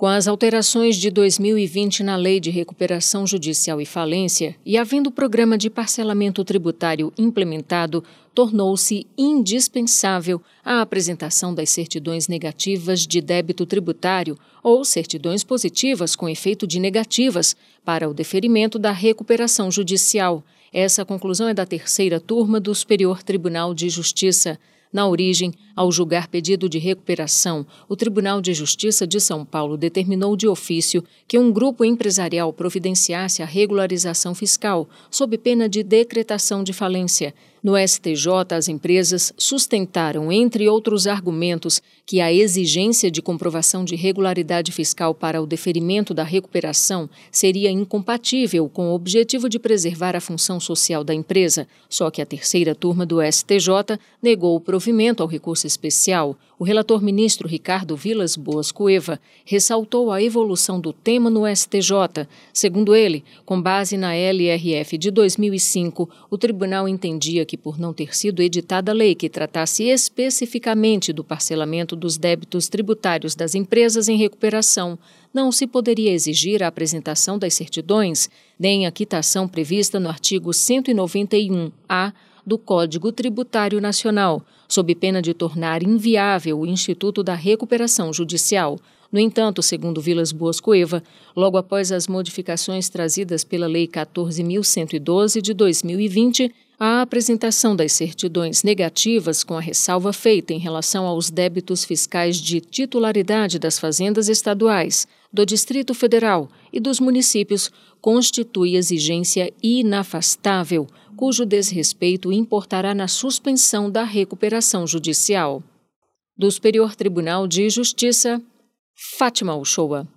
Com as alterações de 2020 na Lei de Recuperação Judicial e Falência e havendo o programa de parcelamento tributário implementado, tornou-se indispensável a apresentação das certidões negativas de débito tributário ou certidões positivas com efeito de negativas para o deferimento da recuperação judicial. Essa conclusão é da terceira turma do Superior Tribunal de Justiça. Na origem, ao julgar pedido de recuperação, o Tribunal de Justiça de São Paulo determinou de ofício que um grupo empresarial providenciasse a regularização fiscal, sob pena de decretação de falência. No STJ, as empresas sustentaram, entre outros argumentos, que a exigência de comprovação de regularidade fiscal para o deferimento da recuperação seria incompatível com o objetivo de preservar a função social da empresa. Só que a terceira turma do STJ negou o provimento ao recurso especial, o relator ministro Ricardo Vilas Boas Cueva ressaltou a evolução do tema no STJ. Segundo ele, com base na LRF de 2005, o tribunal entendia que, por não ter sido editada a lei que tratasse especificamente do parcelamento dos débitos tributários das empresas em recuperação, não se poderia exigir a apresentação das certidões, nem a quitação prevista no artigo 191-A do Código Tributário Nacional, sob pena de tornar inviável o Instituto da Recuperação Judicial. No entanto, segundo Vilas Boas Cueva, logo após as modificações trazidas pela Lei 14.112 de 2020, a apresentação das certidões negativas com a ressalva feita em relação aos débitos fiscais de titularidade das fazendas estaduais, do Distrito Federal e dos municípios constitui exigência inafastável cujo desrespeito importará na suspensão da recuperação judicial. Do Superior Tribunal de Justiça, Fátima Uchoa.